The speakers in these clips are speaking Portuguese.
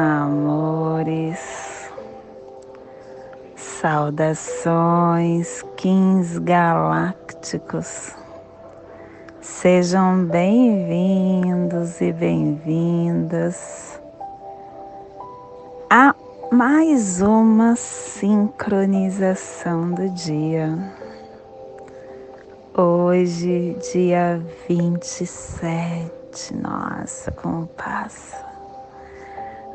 amores. Saudações, Kins galácticos. Sejam bem-vindos e bem-vindas a mais uma sincronização do dia. Hoje, dia 27, nossa, como passa,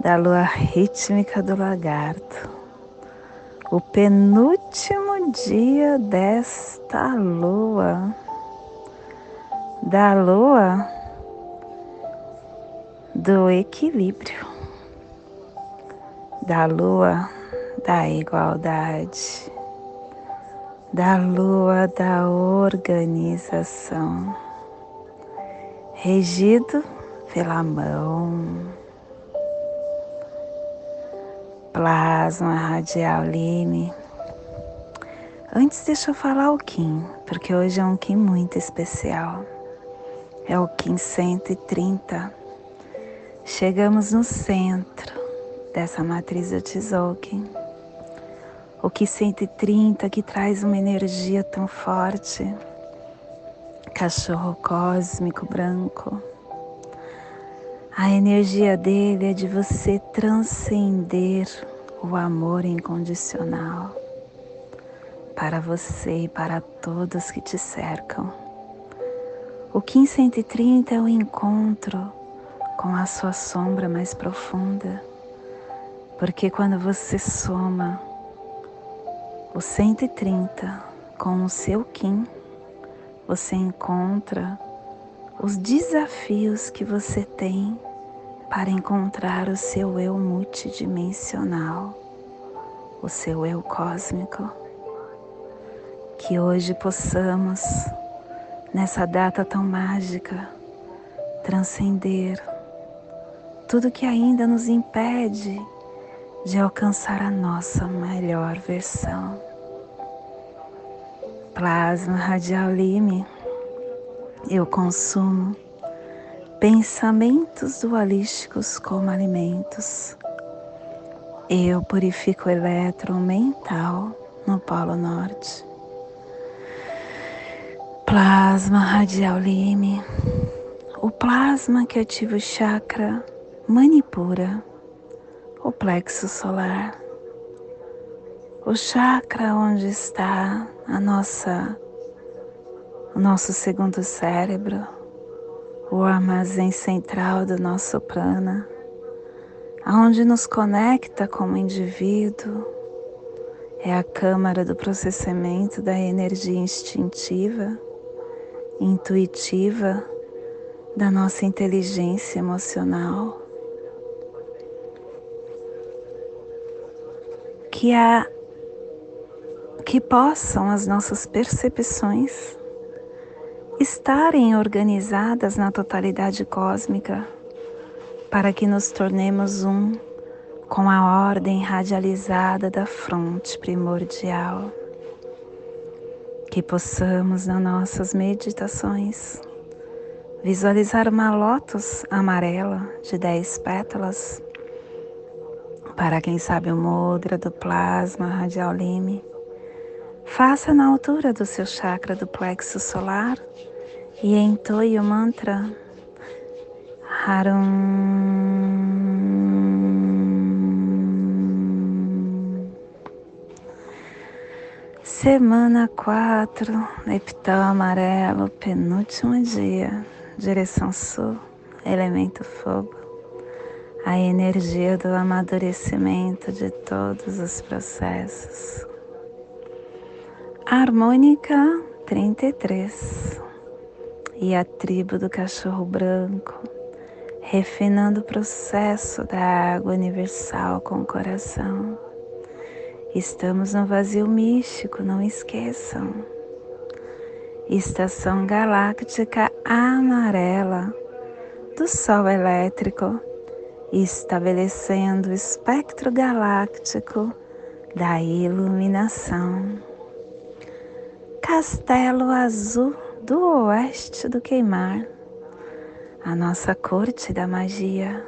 da lua rítmica do lagarto, o penúltimo dia desta lua, da lua do equilíbrio. Da lua da igualdade, da lua da organização, regido pela mão, plasma radial Lime. Antes deixa eu falar o Kim, porque hoje é um Kim muito especial. É o Kim 130. Chegamos no centro dessa matriz do Tzolk'in. O que 130 que traz uma energia tão forte. Cachorro cósmico branco. A energia dele é de você transcender o amor incondicional para você e para todos que te cercam. O 1530 é o encontro com a sua sombra mais profunda porque quando você soma o 130 com o seu Kim, você encontra os desafios que você tem para encontrar o seu eu multidimensional, o seu eu cósmico. Que hoje possamos, nessa data tão mágica, transcender tudo que ainda nos impede de alcançar a nossa melhor versão. Plasma radial lime, eu consumo pensamentos dualísticos como alimentos. Eu purifico o elétron mental no Polo Norte. Plasma radial lime, o plasma que ativa o chakra Manipura o plexo solar, o chakra onde está a nossa o nosso segundo cérebro, o armazém central do nosso prana, aonde nos conecta como indivíduo, é a câmara do processamento da energia instintiva, intuitiva da nossa inteligência emocional. que a que possam as nossas percepções estarem organizadas na totalidade cósmica para que nos tornemos um com a ordem radializada da fronte primordial. Que possamos nas nossas meditações visualizar uma lótus amarela de dez pétalas para quem sabe o mudra do plasma radial lime, faça na altura do seu chakra do plexo solar e entoie o mantra Harum. Semana 4, Neptão amarelo, penúltimo dia, direção sul, elemento fogo a energia do amadurecimento de todos os processos. Harmônica 33 e a tribo do cachorro branco, refinando o processo da água universal com o coração. Estamos no vazio místico, não esqueçam. Estação galáctica amarela do Sol elétrico estabelecendo o espectro galáctico da iluminação. Castelo azul do oeste do queimar, a nossa corte da magia.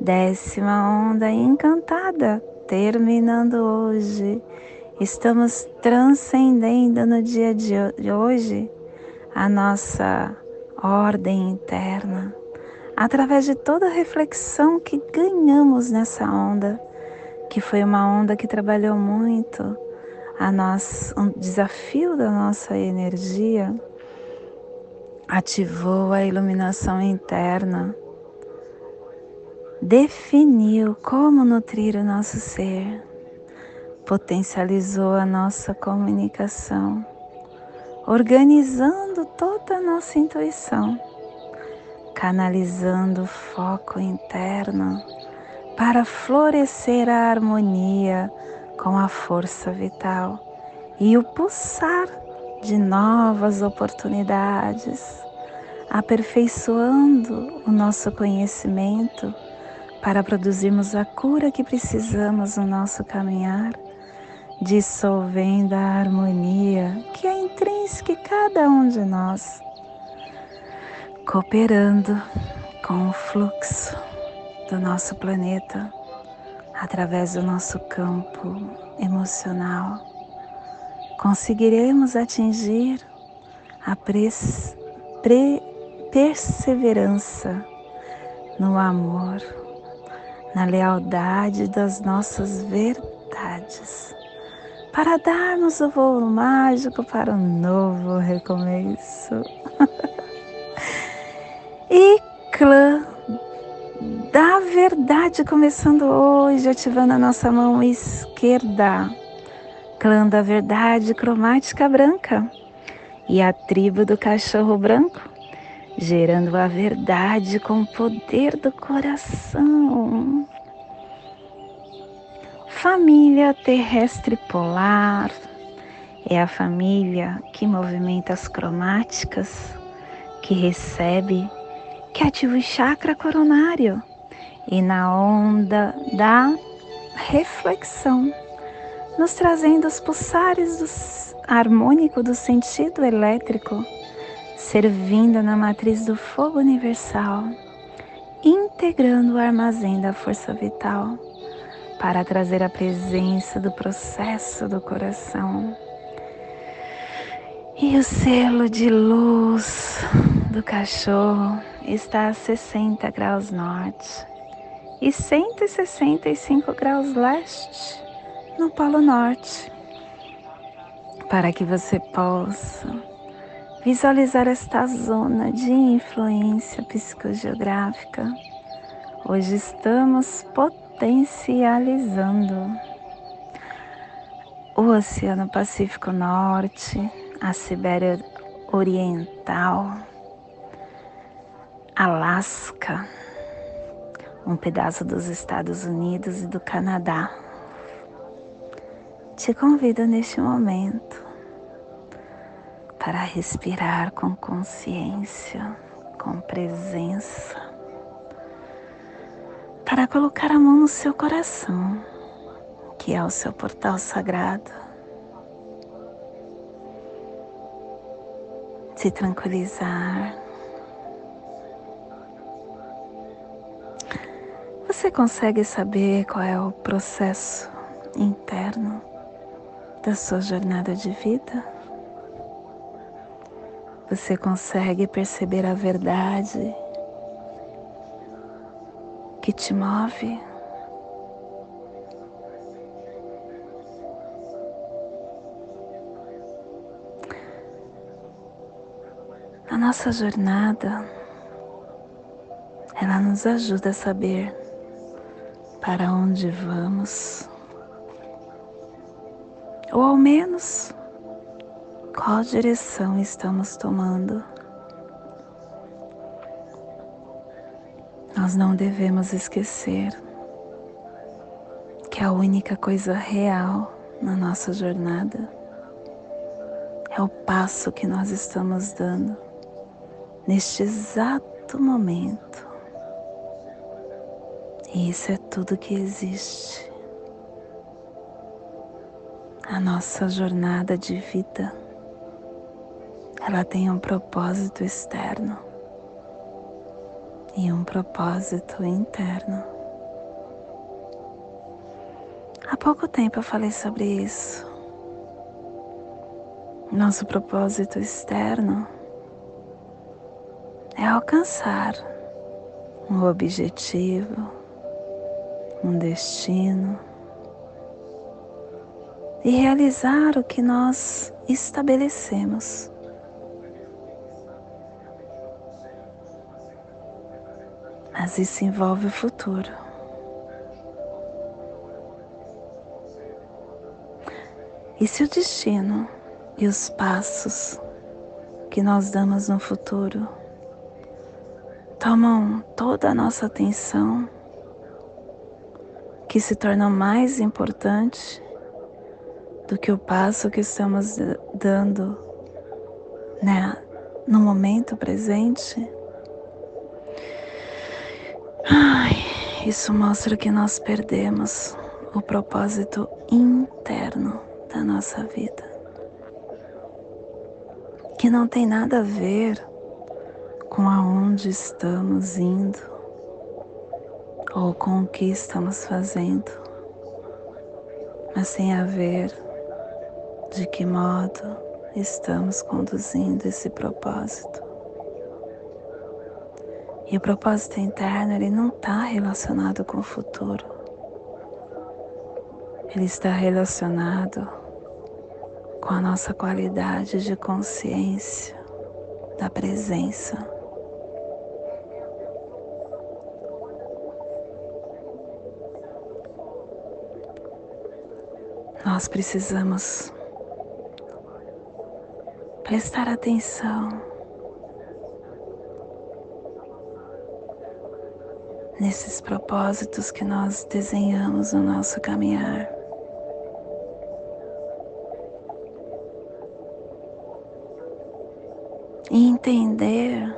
Décima onda encantada, terminando hoje. Estamos transcendendo no dia de hoje a nossa ordem interna, através de toda a reflexão que ganhamos nessa onda, que foi uma onda que trabalhou muito a nós, um desafio da nossa energia, ativou a iluminação interna, definiu como nutrir o nosso ser, potencializou a nossa comunicação organizando toda a nossa intuição, canalizando o foco interno para florescer a harmonia com a força vital e o pulsar de novas oportunidades, aperfeiçoando o nosso conhecimento para produzirmos a cura que precisamos no nosso caminhar dissolvendo a harmonia que é intrínseca em cada um de nós, cooperando com o fluxo do nosso planeta através do nosso campo emocional, conseguiremos atingir a pre, perseverança no amor, na lealdade das nossas verdades para darmos o voo mágico para um novo recomeço. e clã verdade começando hoje, ativando a nossa mão esquerda. Clã da verdade cromática branca. E a tribo do cachorro branco, gerando a verdade com o poder do coração. Família terrestre polar é a família que movimenta as cromáticas, que recebe, que ativa o chakra coronário e na onda da reflexão, nos trazendo os pulsares do harmônico do sentido elétrico, servindo na matriz do fogo universal, integrando o armazém da força vital para trazer a presença do processo do coração. E o selo de luz do cachorro está a 60 graus norte e 165 graus leste no Polo Norte, para que você possa visualizar esta zona de influência psicogeográfica. Hoje estamos potencializando o Oceano Pacífico Norte, a Sibéria Oriental, Alasca, um pedaço dos Estados Unidos e do Canadá. Te convido neste momento para respirar com consciência, com presença para colocar a mão no seu coração, que é o seu portal sagrado. Se tranquilizar. Você consegue saber qual é o processo interno da sua jornada de vida? Você consegue perceber a verdade que te move. A nossa jornada, ela nos ajuda a saber para onde vamos, ou ao menos qual direção estamos tomando. Nós não devemos esquecer que a única coisa real na nossa jornada é o passo que nós estamos dando neste exato momento. E isso é tudo que existe. A nossa jornada de vida ela tem um propósito externo e um propósito interno. Há pouco tempo eu falei sobre isso. Nosso propósito externo é alcançar um objetivo, um destino e realizar o que nós estabelecemos. Mas isso envolve o futuro. E se o destino e os passos que nós damos no futuro tomam toda a nossa atenção, que se tornam mais importante do que o passo que estamos dando né, no momento presente. Ai, isso mostra que nós perdemos o propósito interno da nossa vida, que não tem nada a ver com aonde estamos indo ou com o que estamos fazendo, mas tem a ver de que modo estamos conduzindo esse propósito. E o propósito interno, ele não está relacionado com o futuro. Ele está relacionado com a nossa qualidade de consciência da presença. Nós precisamos prestar atenção nesses propósitos que nós desenhamos no nosso caminhar. E entender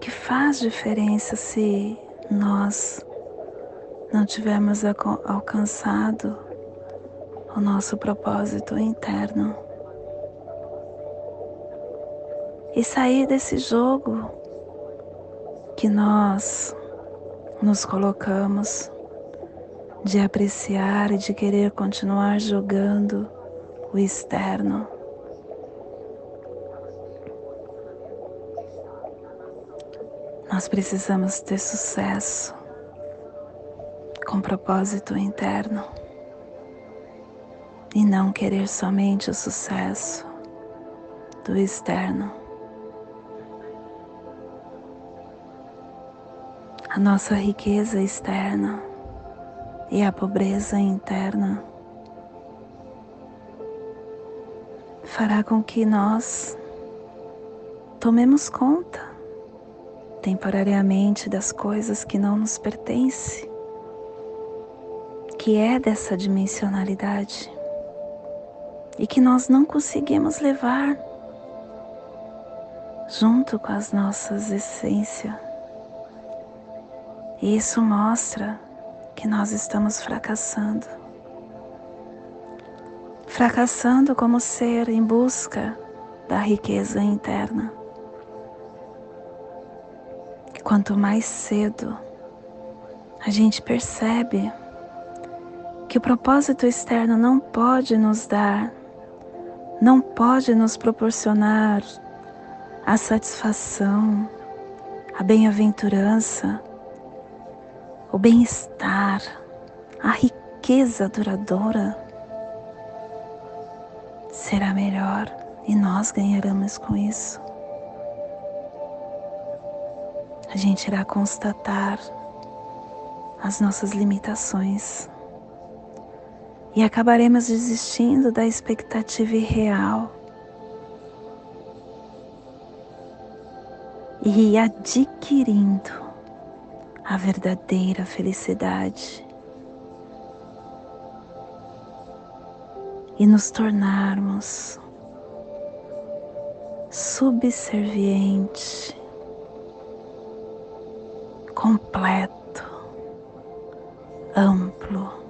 que faz diferença se nós não tivermos alcançado o nosso propósito interno e sair desse jogo que nós nos colocamos de apreciar e de querer continuar jogando o externo. Nós precisamos ter sucesso com propósito interno e não querer somente o sucesso do externo. A nossa riqueza externa e a pobreza interna fará com que nós tomemos conta temporariamente das coisas que não nos pertencem, que é dessa dimensionalidade e que nós não conseguimos levar junto com as nossas essências. E isso mostra que nós estamos fracassando. Fracassando como ser em busca da riqueza interna. Quanto mais cedo a gente percebe que o propósito externo não pode nos dar não pode nos proporcionar a satisfação, a bem-aventurança, o bem-estar, a riqueza duradoura, será melhor e nós ganharemos com isso. A gente irá constatar as nossas limitações e acabaremos desistindo da expectativa irreal. E adquirindo a verdadeira felicidade. E nos tornarmos subserviente, completo, amplo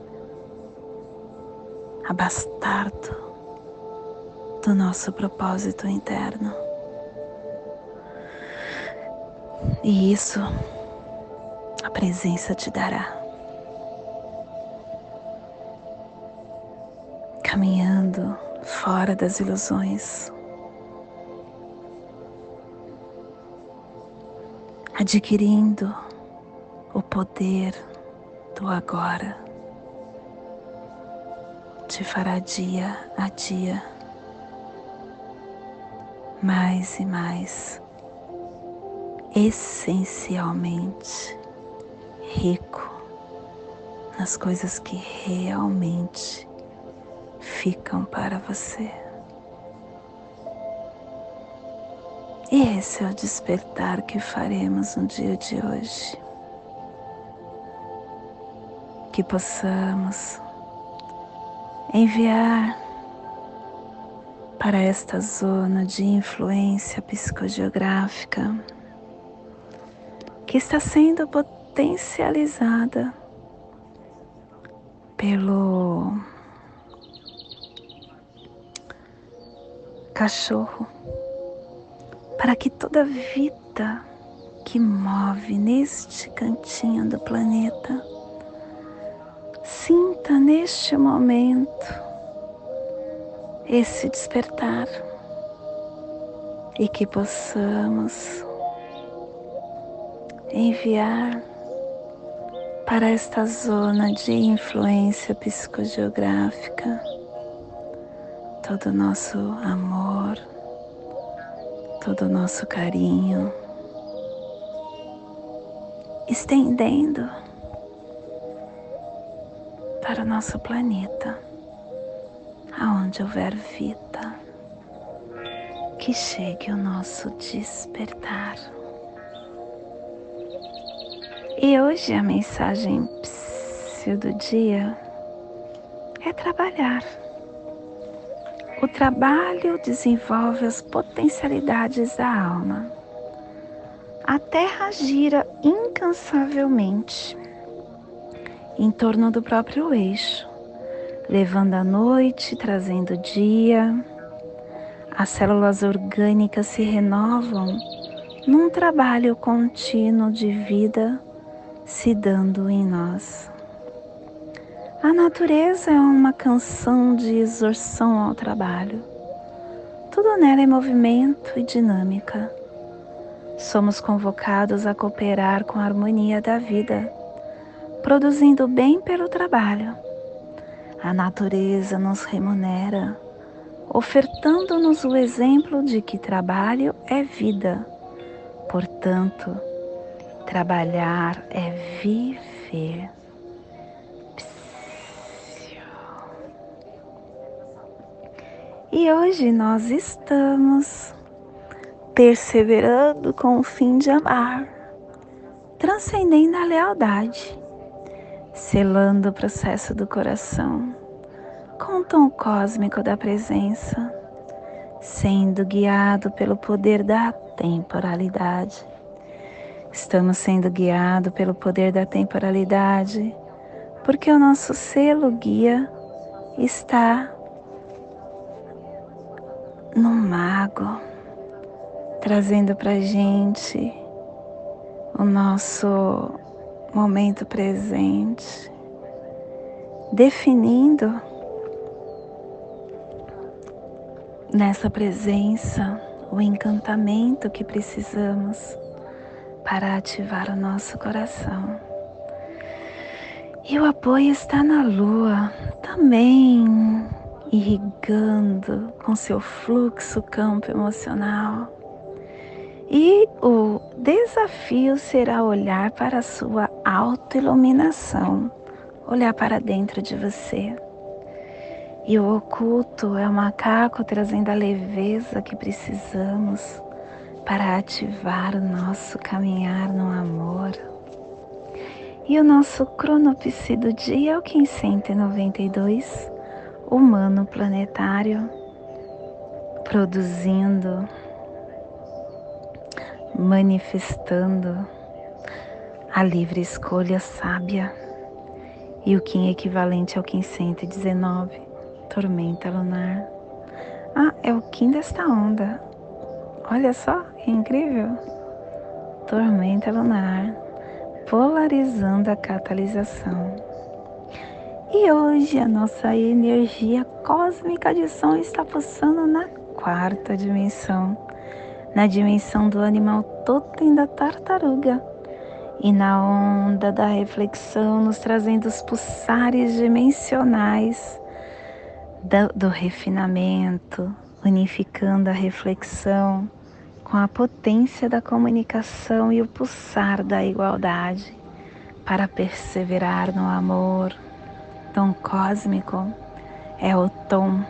abastardo do nosso propósito interno. E isso a presença te dará. Caminhando fora das ilusões, adquirindo o poder do agora, te fará dia a dia mais e mais essencialmente rico nas coisas que realmente ficam para você. E esse é o despertar que faremos no dia de hoje. Que possamos enviar para esta zona de influência psicogeográfica que está sendo potencializada pelo cachorro para que toda vida que move neste cantinho do planeta sinta neste momento esse despertar e que possamos enviar para esta zona de influência psicogeográfica todo o nosso amor, todo o nosso carinho, estendendo nosso planeta, aonde houver vida, que chegue o nosso despertar. E hoje a mensagem do dia é trabalhar. O trabalho desenvolve as potencialidades da alma. A Terra gira incansavelmente em torno do próprio eixo, levando a noite, trazendo o dia. As células orgânicas se renovam num trabalho contínuo de vida se dando em nós. A natureza é uma canção de exorção ao trabalho. Tudo nela é movimento e dinâmica. Somos convocados a cooperar com a harmonia da vida, produzindo bem pelo trabalho. A natureza nos remunera, ofertando-nos o exemplo de que trabalho é vida. Portanto, trabalhar é viver. E hoje nós estamos perseverando com o fim de amar, transcendendo a lealdade, selando o processo do coração com o tom cósmico da presença, sendo guiado pelo poder da temporalidade. Estamos sendo guiados pelo poder da temporalidade, porque o nosso selo guia está no mago, trazendo para gente o nosso momento presente, definindo nessa presença o encantamento que precisamos para ativar o nosso coração. E o apoio está na lua, também irrigando com seu fluxo campo emocional. E o desafio será olhar para a sua autoiluminação, olhar para dentro de você. E o oculto é o macaco trazendo a leveza que precisamos para ativar o nosso caminhar no amor. E o nosso cronopsi do dia é o 592 humano planetário, produzindo, manifestando a livre escolha sábia e o Kim equivalente ao Kim 119, tormenta lunar, Ah, é o Kim desta onda. Olha só que incrível! Tormenta lunar, polarizando a catalisação. E hoje a nossa energia cósmica de som está pulsando na quarta dimensão, na dimensão do animal totem da tartaruga e na onda da reflexão, nos trazendo os pulsares dimensionais do, do refinamento, unificando a reflexão com a potência da comunicação e o pulsar da igualdade para perseverar no amor. Tom cósmico é o tom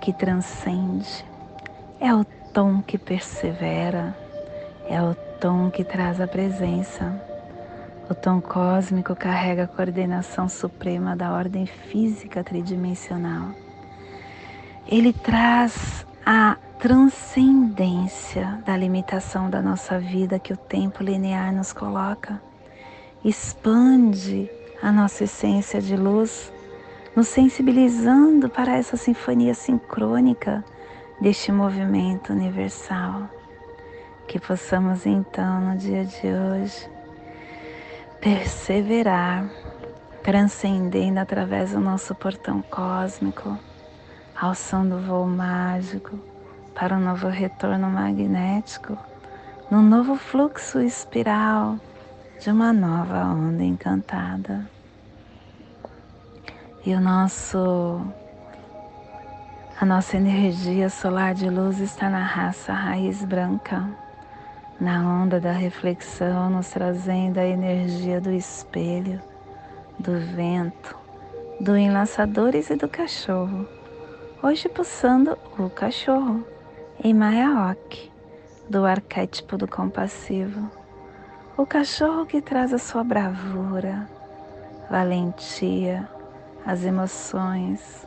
que transcende, é o tom que persevera, é o tom que traz a presença o tom cósmico carrega a coordenação suprema da ordem física tridimensional. Ele traz a transcendência da limitação da nossa vida que o tempo linear nos coloca. Expande a nossa essência de luz, nos sensibilizando para essa sinfonia sincrônica deste movimento universal. Que possamos então, no dia de hoje, perseverar, transcendendo através do nosso portão cósmico, alçando o voo mágico para um novo retorno magnético, num novo fluxo espiral de uma nova onda encantada. E o nosso a nossa energia solar de luz está na raça raiz branca na onda da reflexão, nos trazendo a energia do espelho, do vento, do enlaçadores e do cachorro. Hoje pulsando o cachorro em Mayaok, do arquétipo do compassivo. O cachorro que traz a sua bravura, valentia, as emoções,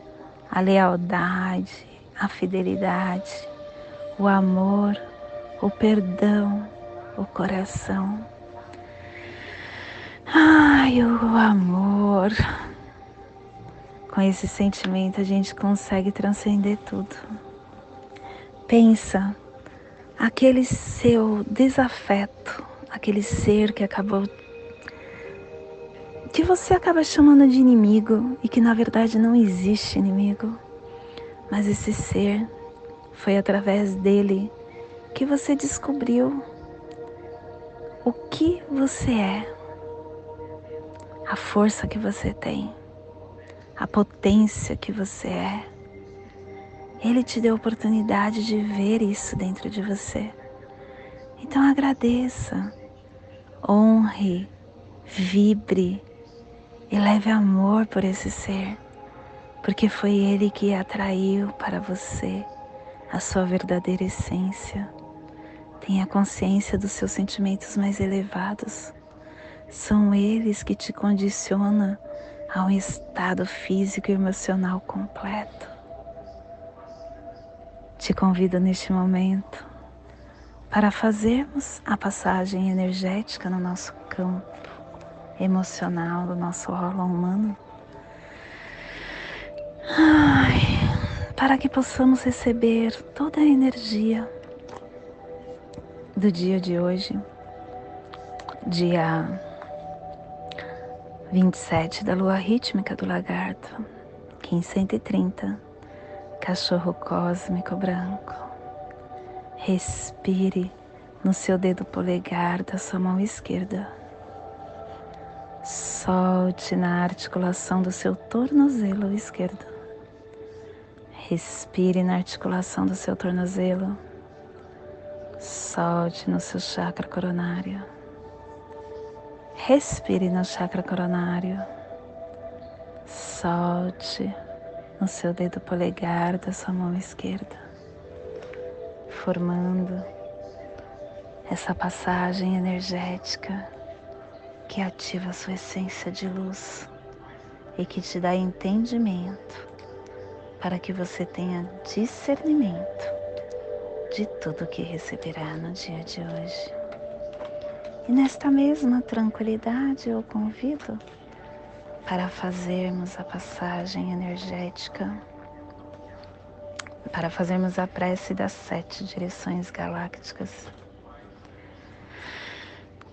a lealdade, a fidelidade, o amor o perdão, o coração. Ai, o amor. Com esse sentimento a gente consegue transcender tudo. Pensa, aquele seu desafeto, aquele ser que acabou que você acaba chamando de inimigo e que na verdade não existe inimigo, mas esse ser foi através dele que você descobriu o que você é, a força que você tem, a potência que você é. Ele te deu a oportunidade de ver isso dentro de você. Então agradeça, honre, vibre e leve amor por esse ser, porque foi ele que atraiu para você a sua verdadeira essência. Tenha consciência dos seus sentimentos mais elevados. São eles que te condicionam a um estado físico e emocional completo. Te convido neste momento para fazermos a passagem energética no nosso campo emocional do nosso rolo humano. Ai, para que possamos receber toda a energia do dia de hoje, dia 27 da lua rítmica do lagarto, 1530, cachorro cósmico branco. Respire no seu dedo polegar da sua mão esquerda. Solte na articulação do seu tornozelo esquerdo. Respire na articulação do seu tornozelo Solte no seu chakra coronário. Respire no chakra coronário. Solte no seu dedo polegar da sua mão esquerda, formando essa passagem energética que ativa sua essência de luz e que te dá entendimento para que você tenha discernimento de tudo que receberá no dia de hoje. E nesta mesma tranquilidade eu convido para fazermos a passagem energética para fazermos a prece das sete direções galácticas.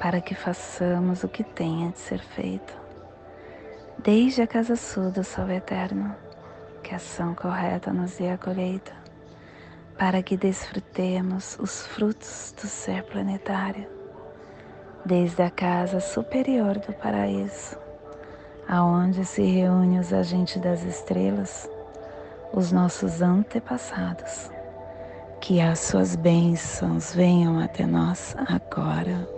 para que façamos o que tenha de ser feito. Desde a casa sul do sol eterno, que a ação correta nos dê a colheita, para que desfrutemos os frutos do ser planetário. Desde a casa superior do paraíso, aonde se reúnem os agentes das estrelas, os nossos antepassados. Que as suas bênçãos venham até nós agora,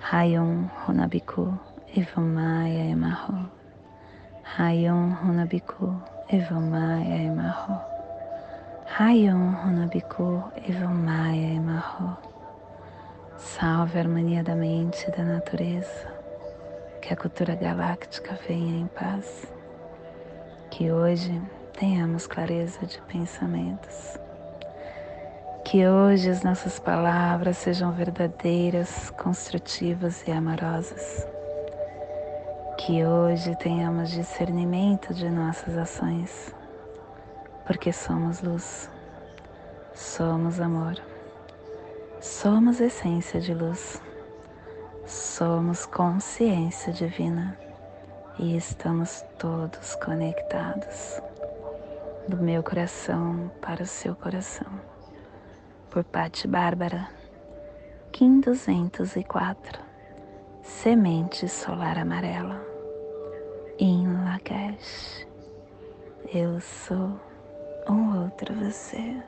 Rayon Runabiku Evamaya Emarro. Rayon Runabiku Evamaya Emarro. Rayon Runabiku Evamaya Emarro. Salve a harmonia da mente e da natureza. Que a cultura galáctica venha em paz que hoje tenhamos clareza de pensamentos. Que hoje as nossas palavras sejam verdadeiras, construtivas e amorosas. Que hoje tenhamos discernimento de nossas ações, porque somos luz, somos amor, somos essência de luz, somos consciência divina e estamos todos conectados do meu coração para o seu coração. Por Patti Bárbara, Kim 204, Semente Solar Amarela, em Lakesh. Eu sou um outro você.